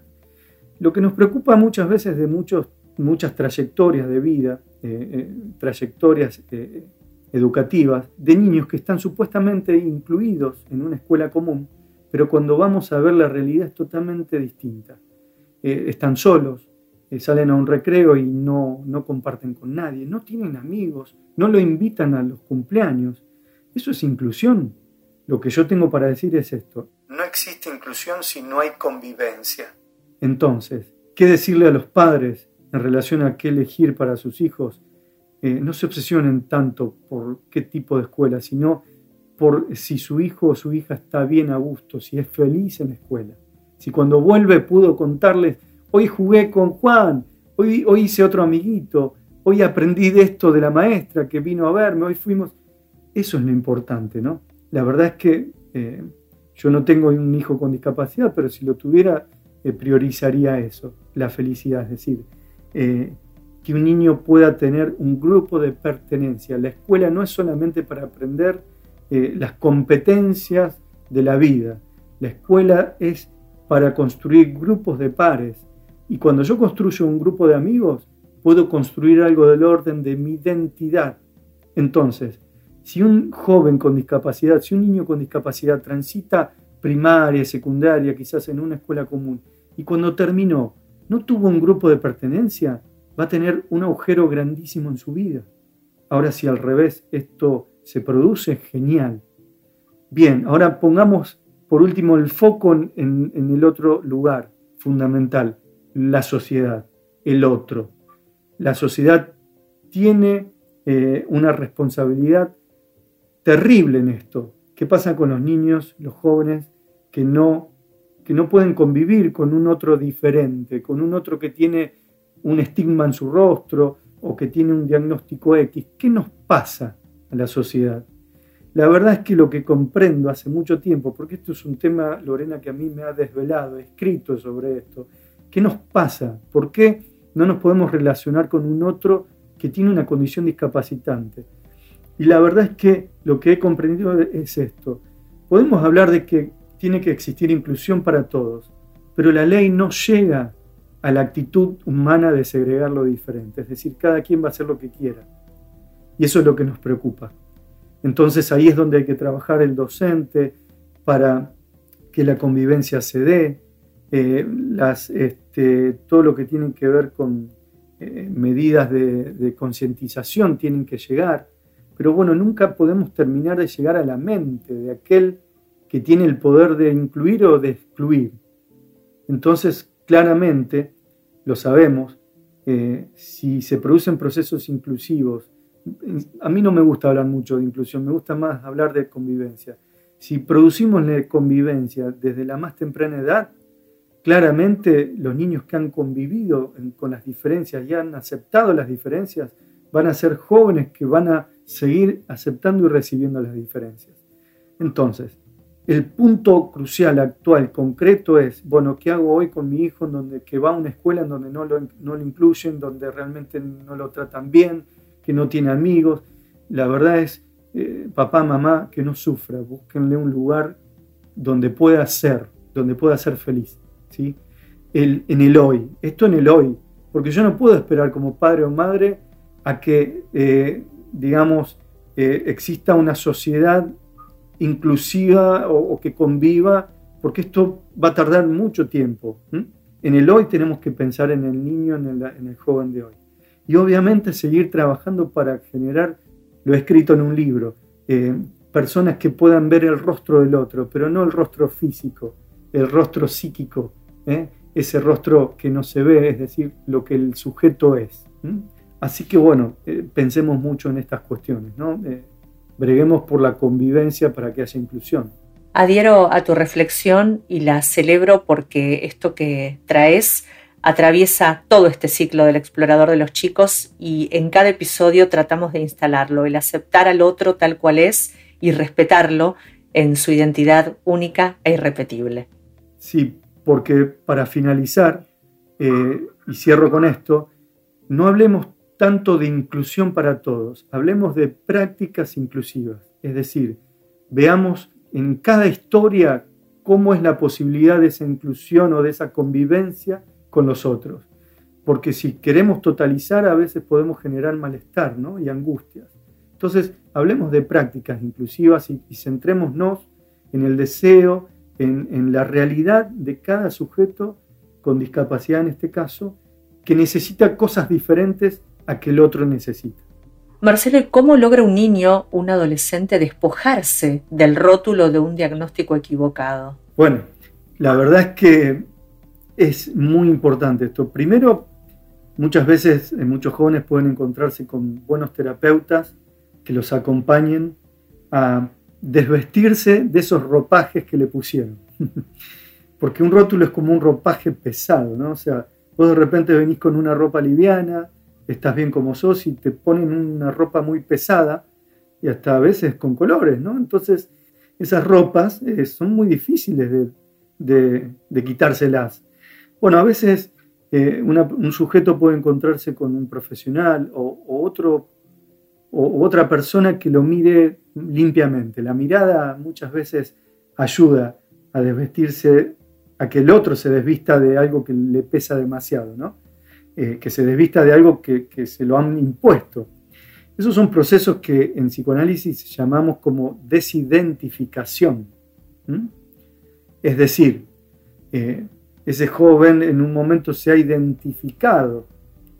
Lo que nos preocupa muchas veces de muchos, muchas trayectorias de vida, eh, eh, trayectorias eh, educativas de niños que están supuestamente incluidos en una escuela común, pero cuando vamos a ver la realidad es totalmente distinta. están solos, salen a un recreo y no, no comparten con nadie, no tienen amigos, no lo invitan a los cumpleaños. Eso es inclusión. Lo que yo tengo para decir es esto. No existe inclusión si no hay convivencia. Entonces, ¿qué decirle a los padres en relación a qué elegir para sus hijos? Eh, no se obsesionen tanto por qué tipo de escuela, sino por si su hijo o su hija está bien a gusto, si es feliz en la escuela. Si cuando vuelve pudo contarles, hoy jugué con Juan, hoy, hice otro amiguito, hoy aprendí de esto de la maestra que vino a verme, hoy fuimos... Eso es lo importante, ¿no? La verdad es que eh, yo no tengo un hijo con discapacidad, pero si lo tuviera, eh, priorizaría eso, la felicidad, es decir, eh, que un niño pueda tener un grupo de pertenencia. La escuela no es solamente para aprender eh, las competencias de la vida, la escuela es para construir grupos de pares. Y cuando yo construyo un grupo de amigos, puedo construir algo del orden de mi identidad. Entonces, si un joven con discapacidad, si un niño con discapacidad transita primaria, secundaria, quizás en una escuela común, y cuando terminó no tuvo un grupo de pertenencia, va a tener un agujero grandísimo en su vida. Ahora si al revés esto se produce, genial. Bien, ahora pongamos por último el foco en, el otro lugar fundamental, la sociedad, el otro. La sociedad tiene eh, una responsabilidad terrible en esto. ¿Qué pasa con los niños, los jóvenes que no, que no pueden convivir con un otro diferente, con un otro que tiene un estigma en su rostro o que tiene un diagnóstico X? ¿Qué nos pasa a la sociedad? La verdad es que lo que comprendo hace mucho tiempo, porque esto es un tema, Lorena, que a mí me ha desvelado, he escrito sobre esto, ¿qué nos pasa? ¿Por qué no nos podemos relacionar con un otro que tiene una condición discapacitante? Y la verdad es que lo que he comprendido es esto. Podemos hablar de que tiene que existir inclusión para todos, pero la ley no llega a la actitud humana de segregar lo diferente, es decir, cada quien va a hacer lo que quiera. Y eso es lo que nos preocupa. Entonces ahí es donde hay que trabajar el docente para que la convivencia se dé, eh, las, este, todo lo que tiene que ver con eh, medidas de, de concientización tienen que llegar, pero bueno, nunca podemos terminar de llegar a la mente de aquel que tiene el poder de incluir o de excluir. Entonces, claramente, lo sabemos, eh, si se producen procesos inclusivos a mí no me gusta hablar mucho de inclusión, me gusta más hablar de convivencia. Si producimos la convivencia desde la más temprana edad, claramente los niños que han convivido con las diferencias y han aceptado las diferencias van a ser jóvenes que van a seguir aceptando y recibiendo las diferencias. Entonces, el punto crucial actual, concreto es, bueno, ¿qué hago hoy con mi hijo en donde, que va a una escuela en donde no lo, no lo incluyen, donde realmente no lo tratan bien, que no tiene amigos. La verdad es, eh, papá, mamá, que no sufra, búsquenle un lugar donde pueda ser, donde pueda ser feliz. ¿sí? El, en el hoy, esto en el hoy, porque yo no puedo esperar como padre o madre a que, eh, digamos, eh, exista una sociedad inclusiva o, que conviva, porque esto va a tardar mucho tiempo. En el hoy tenemos que pensar en el niño, en el joven de hoy y obviamente seguir trabajando para generar lo escrito en un libro, eh, personas que puedan ver el rostro del otro, pero no el rostro físico, el rostro psíquico, ¿eh? ese rostro que no se ve, es decir, lo que el sujeto es. Así que bueno, eh, pensemos mucho en estas cuestiones, ¿no? Breguemos por la convivencia para que haya inclusión. Adhiero a tu reflexión y la celebro porque esto que traes atraviesa todo este ciclo del explorador de los chicos y en cada episodio tratamos de instalarlo, el aceptar al otro tal cual es y respetarlo en su identidad única e irrepetible. Sí, porque para finalizar, eh, y cierro con esto, no hablemos tanto de inclusión para todos, hablemos de prácticas inclusivas, es decir, veamos en cada historia cómo es la posibilidad de esa inclusión o de esa convivencia con los otros. Porque si queremos totalizar, a veces podemos generar malestar ¿no? y angustias. Entonces, hablemos de prácticas inclusivas y, centrémonos en el deseo, en, en la realidad de cada sujeto con discapacidad en este caso, que necesita cosas diferentes a que el otro necesita. Marcelo, ¿cómo logra un niño, un adolescente, despojarse del rótulo de un diagnóstico equivocado? Bueno, la verdad es que es muy importante esto. Primero, muchas veces eh, muchos jóvenes pueden encontrarse con buenos terapeutas que los acompañen a desvestirse de esos ropajes que le pusieron. Porque un rótulo es como un ropaje pesado, ¿no? O sea, vos de repente venís con una ropa liviana, estás bien como sos y te ponen una ropa muy pesada y hasta a veces con colores, ¿no? Entonces, esas ropas eh, son muy difíciles de, quitárselas. Bueno, a veces eh, un sujeto puede encontrarse con un profesional o, otra persona que lo mire limpiamente. La mirada muchas veces ayuda a desvestirse, a que el otro se desvista de algo que le pesa demasiado, ¿no? Eh, que se desvista de algo que, se lo han impuesto. Esos son procesos que en psicoanálisis llamamos como desidentificación. Es decir, eh, ese joven en un momento se ha identificado,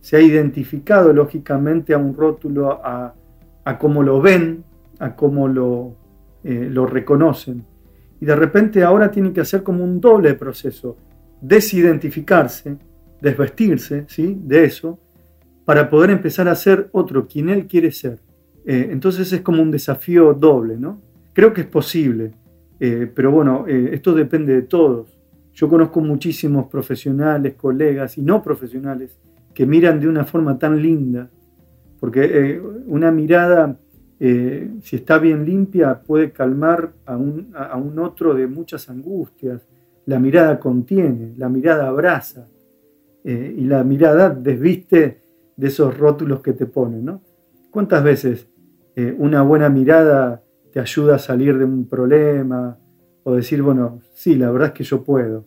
se ha identificado lógicamente a un rótulo, a, cómo lo ven a cómo lo, eh, lo reconocen. Y de repente ahora tienen que hacer como un doble proceso, desidentificarse, desvestirse ¿sí? de eso, para poder empezar a ser otro, quien él quiere ser. Eh, entonces es como un desafío doble, ¿no? Creo que es posible, eh, pero bueno, esto depende de todos. Yo conozco muchísimos profesionales, colegas y no profesionales que miran de una forma tan linda, porque una mirada eh, si está bien limpia, puede calmar a un, a un, otro de muchas angustias. La mirada contiene, la mirada abraza eh, y la mirada desviste de esos rótulos que te ponen. ¿no? ¿Cuántas veces eh, una buena mirada te ayuda a salir de un problema o decir, bueno, sí, la verdad es que yo puedo?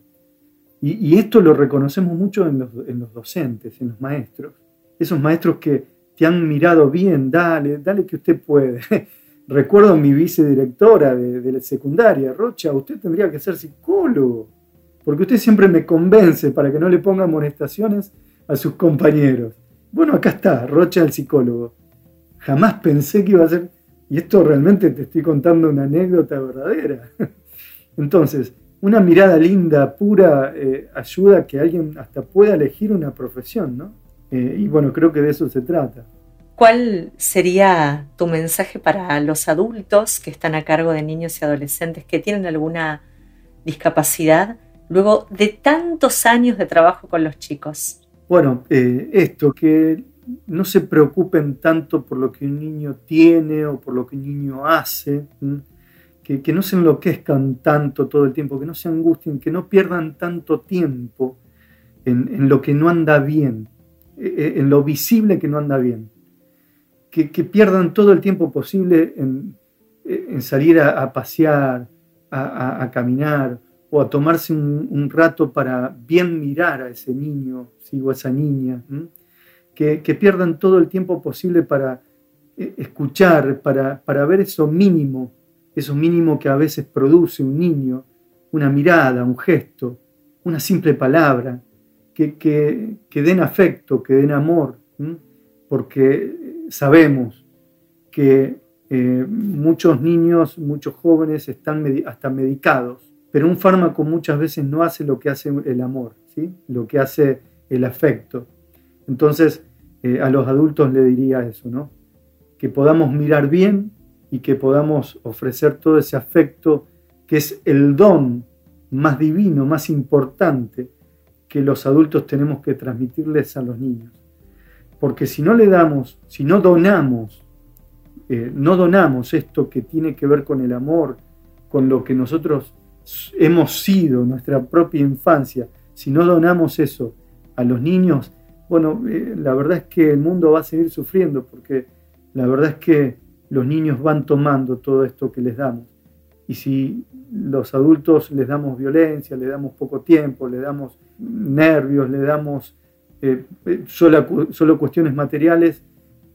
Y, esto lo reconocemos mucho en los, en los docentes, en los maestros. Esos maestros que te han mirado bien, dale, dale que usted puede. Recuerdo a mi vicedirectora de, la secundaria, Rocha, usted tendría que ser psicólogo, porque usted siempre me convence para que no le ponga amonestaciones a sus compañeros. Bueno, acá está, Rocha el psicólogo. Jamás pensé que iba a ser, y esto realmente te estoy contando una anécdota verdadera. Entonces, una mirada linda, pura, eh, ayuda a que alguien hasta pueda elegir una profesión, ¿no? Eh, y bueno, creo que de eso se trata. ¿Cuál sería tu mensaje para los adultos que están a cargo de niños y adolescentes que tienen alguna discapacidad luego de tantos años de trabajo con los chicos? Bueno, eh, esto, que no se preocupen tanto por lo que un niño tiene o por lo que un niño hace, que, que, no se enloquezcan tanto todo el tiempo, que no se angustien, que no pierdan tanto tiempo en lo que no anda bien. Eh, en lo visible que no anda bien. Que, pierdan todo el tiempo posible en, eh, salir a, pasear, a, caminar o a tomarse un, rato para bien mirar a ese niño o a esa niña. Que, pierdan todo el tiempo posible para eh, escuchar, para, para ver eso mínimo, eso mínimo que a veces produce un niño, una mirada, un gesto, una simple palabra, que, den afecto, que den amor, porque sabemos que eh, muchos niños, muchos jóvenes están hasta medicados, pero un fármaco muchas veces no hace lo que hace el amor, ¿sí? lo que hace el afecto. Entonces, eh, a los adultos le diría eso, ¿no? que podamos mirar bien y que podamos ofrecer todo ese afecto que es el don más divino, más importante que los adultos tenemos que transmitirles a los niños. Porque si no le damos, si no donamos, eh, no donamos esto que tiene que ver con el amor, con lo que nosotros hemos sido, nuestra propia infancia, si no donamos eso a los niños, bueno, eh, la verdad es que el mundo va a seguir sufriendo porque la verdad es que los niños van tomando todo esto que les damos. Y si los adultos les damos violencia, le damos poco tiempo, le damos nervios, le damos eh, solo, solo cuestiones materiales,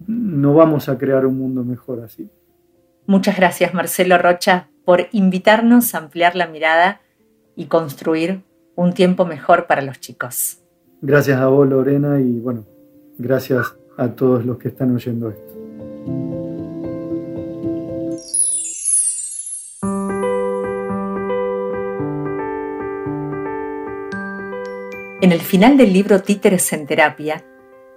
no vamos a crear un mundo mejor así. Muchas gracias Marcelo Rocha por invitarnos a ampliar la mirada y construir un tiempo mejor para los chicos. Gracias a vos Lorena y bueno, gracias a todos los que están oyendo esto. En el final del libro Títeres en Terapia,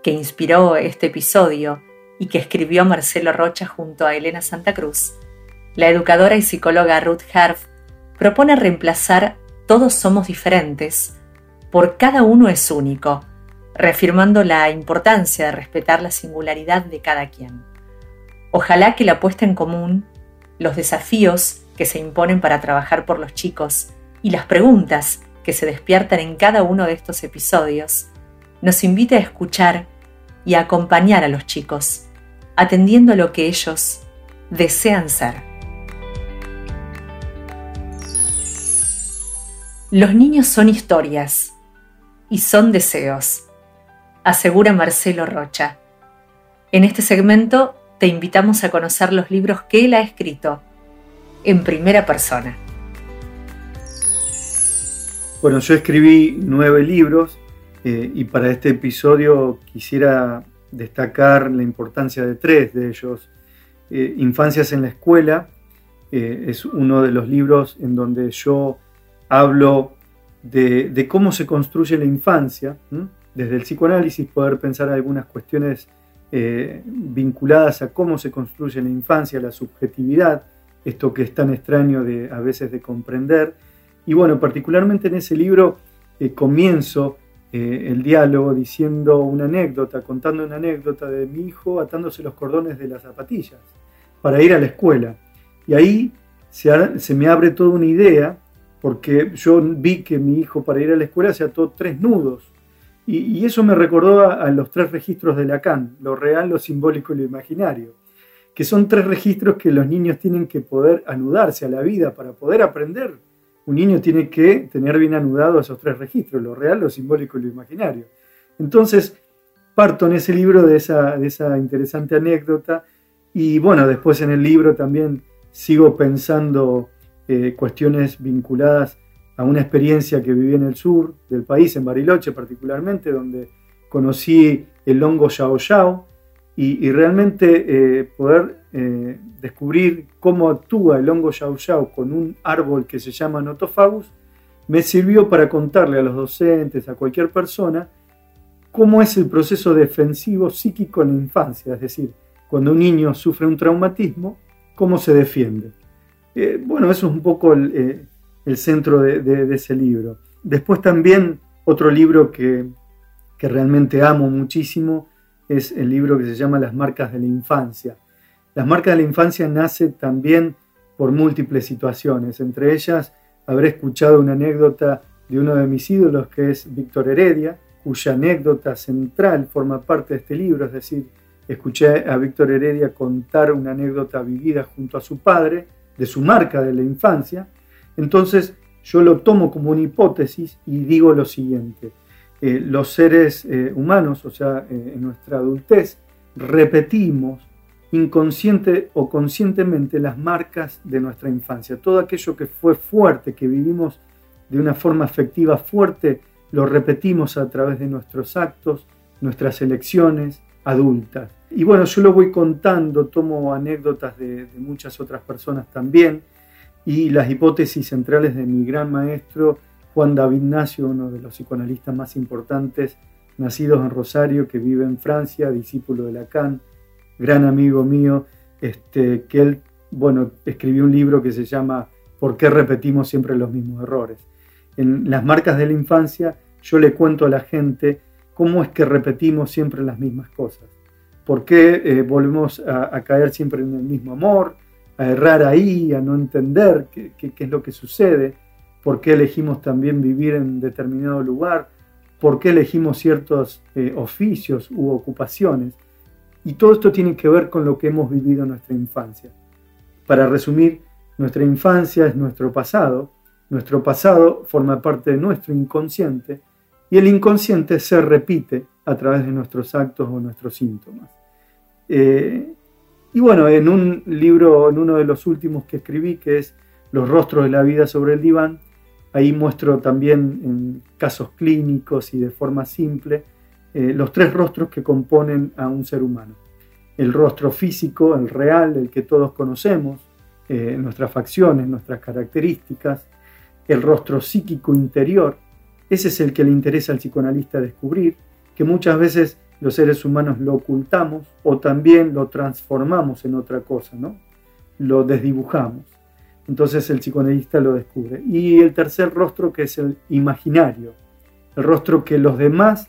que inspiró este episodio y que escribió Marcelo Rocha junto a Elena Santa Cruz, la educadora y psicóloga Ruth Harf propone reemplazar Todos somos diferentes por Cada uno es único, reafirmando la importancia de respetar la singularidad de cada quien. Ojalá que la puesta en común, los desafíos que se imponen para trabajar por los chicos y las preguntas que se despiertan en cada uno de estos episodios, nos invita a escuchar y acompañar a los chicos, atendiendo lo que ellos desean ser. Los niños son historias y son deseos, asegura Marcelo Rocha. En este segmento te invitamos a conocer los libros que él ha escrito en primera persona. Bueno, yo escribí nueve libros eh, y para este episodio quisiera destacar la importancia de tres de ellos. Infancias en la Escuela es uno de los libros en donde yo hablo de, cómo se construye la infancia, desde el psicoanálisis poder pensar algunas cuestiones eh, vinculadas a cómo se construye la infancia, la subjetividad, esto que es tan extraño de, a veces de comprender. Y bueno, particularmente en ese libro eh, comienzo eh, el diálogo diciendo una anécdota, contando una anécdota de mi hijo atándose los cordones de las zapatillas para ir a la escuela. Y ahí se, se me abre toda una idea porque yo vi que mi hijo para ir a la escuela se ató tres nudos. Y, eso me recordó a, los tres registros de Lacan, lo real, lo simbólico y lo imaginario, que son tres registros que los niños tienen que poder anudarse a la vida para poder aprender. Un niño tiene que tener bien anudado esos tres registros, lo real, lo simbólico y lo imaginario. Entonces, parto en ese libro de esa interesante anécdota y bueno, después en el libro también sigo pensando eh, cuestiones vinculadas a una experiencia que viví en el sur del país, en Bariloche particularmente, donde conocí el hongo Yao Yao y, realmente eh, poder eh, descubrir cómo actúa el hongo Yao Yao con un árbol que se llama Notophagus, me sirvió para contarle a los docentes, a cualquier persona, cómo es el proceso defensivo psíquico en la infancia, es decir, cuando un niño sufre un traumatismo, cómo se defiende. Bueno, eso es un poco el, eh, centro de, ese libro. Después también otro libro que, realmente amo muchísimo es el libro que se llama Las marcas de la infancia. Las marcas de la infancia nace también por múltiples situaciones, entre ellas habré escuchado una anécdota de uno de mis ídolos que es Víctor Heredia, cuya anécdota central forma parte de este libro, es decir, escuché a Víctor Heredia contar una anécdota vivida junto a su padre, de su marca de la infancia, entonces yo lo tomo como una hipótesis y digo lo siguiente. Eh, los seres eh, humanos, o sea, eh, en nuestra adultez, repetimos inconsciente o conscientemente las marcas de nuestra infancia. Todo aquello que fue fuerte, que vivimos de una forma afectiva fuerte, lo repetimos a través de nuestros actos, nuestras elecciones adultas. Y bueno, yo lo voy contando, tomo anécdotas de, muchas otras personas también y las hipótesis centrales de mi gran maestro Juan David Nacio, uno de los psicoanalistas más importantes, nacidos en Rosario, que vive en Francia, discípulo de Lacan, gran amigo mío, este, que él, bueno, escribió un libro que se llama ¿Por qué repetimos siempre los mismos errores? En las marcas de la infancia yo le cuento a la gente cómo es que repetimos siempre las mismas cosas por qué eh, volvemos a, caer siempre en el mismo amor, a errar ahí, a no entender qué, es lo que sucede, por qué elegimos también vivir en determinado lugar, por qué elegimos ciertos eh, oficios u ocupaciones. Y todo esto tiene que ver con lo que hemos vivido en nuestra infancia. Para resumir, nuestra infancia es nuestro pasado, nuestro pasado forma parte de nuestro inconsciente y el inconsciente se repite a través de nuestros actos o nuestros síntomas. Eh, y bueno, en un libro, en uno de los últimos que escribí, que es Los rostros de la vida sobre el diván, ahí muestro también en casos clínicos y de forma simple eh, los tres rostros que componen a un ser humano. El rostro físico, el real, el que todos conocemos, eh, nuestras facciones, nuestras características, el rostro psíquico interior, ese es el que le interesa al psicoanalista descubrir, que muchas veces los seres humanos lo ocultamos o también lo transformamos en otra cosa, ¿no? Lo desdibujamos. Entonces el psicoanalista lo descubre. Y el tercer rostro que es el imaginario, el rostro que los demás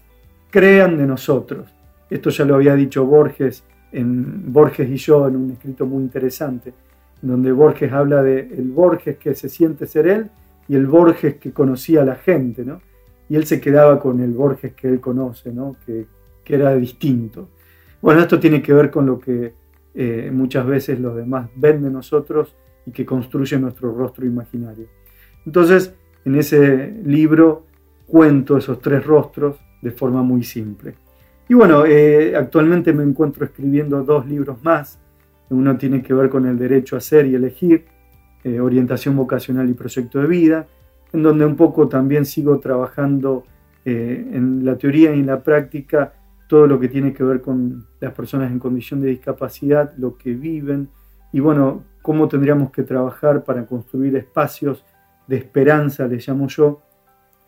crean de nosotros. Esto ya lo había dicho Borges, en Borges y yo en un escrito muy interesante, donde Borges habla de el Borges que se siente ser él y el Borges que conocía a la gente, ¿no? Y él se quedaba con el Borges que él conoce, ¿no? Que, que era distinto. Bueno, esto tiene que ver con lo que eh, muchas veces los demás ven de nosotros y que construye nuestro rostro imaginario. Entonces, en ese libro cuento esos tres rostros de forma muy simple. Y bueno, eh, actualmente me encuentro escribiendo dos libros más. Uno tiene que ver con el derecho a ser y elegir, eh, orientación vocacional y proyecto de vida, en donde un poco también sigo trabajando en la teoría y en la práctica todo lo que tiene que ver con las personas en condición de discapacidad, lo que viven y bueno, cómo tendríamos que trabajar para construir espacios de esperanza, les llamo yo,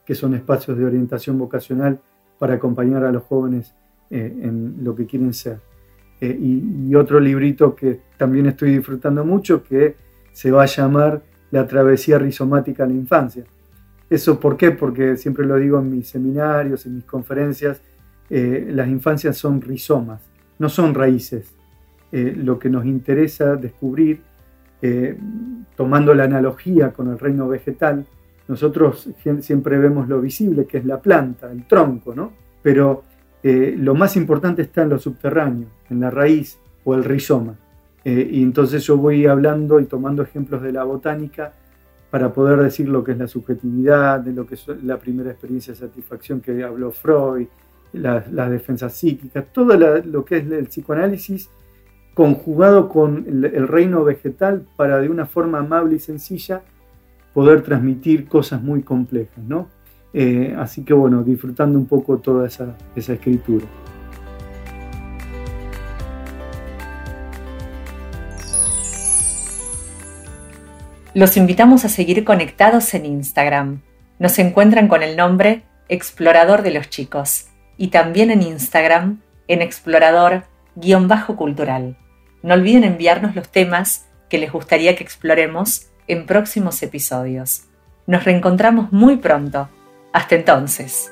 que son espacios de orientación vocacional para acompañar a los jóvenes eh, en lo que quieren ser. Eh, y, otro librito que también estoy disfrutando mucho, que se va a llamar La travesía rizomática a la infancia. ¿Eso por qué? Porque siempre lo digo en mis seminarios, en mis conferencias, eh, las infancias son rizomas, no son raíces. lo que nos interesa descubrir, tomando la analogía con el reino vegetal, nosotros siempre vemos lo visible, que es la planta, el tronco, ¿no? Pero eh, lo más importante está en lo subterráneo, en la raíz o el rizoma. Eh, y entonces yo voy hablando y tomando ejemplos de la botánica para poder decir lo que es la subjetividad, de lo que es la primera experiencia de satisfacción que habló Freud, las defensas psíquicas, todo lo que es el psicoanálisis conjugado con el reino vegetal para de una forma amable y sencilla poder transmitir cosas muy complejas, ¿no? Eh, así que bueno, disfrutando un poco toda esa, esa escritura. Los invitamos a seguir conectados en Instagram. Nos encuentran con el nombre Explorador de los Chicos y también en Instagram en explorador-cultural. No olviden enviarnos los temas que les gustaría que exploremos en próximos episodios. Nos reencontramos muy pronto. Hasta entonces.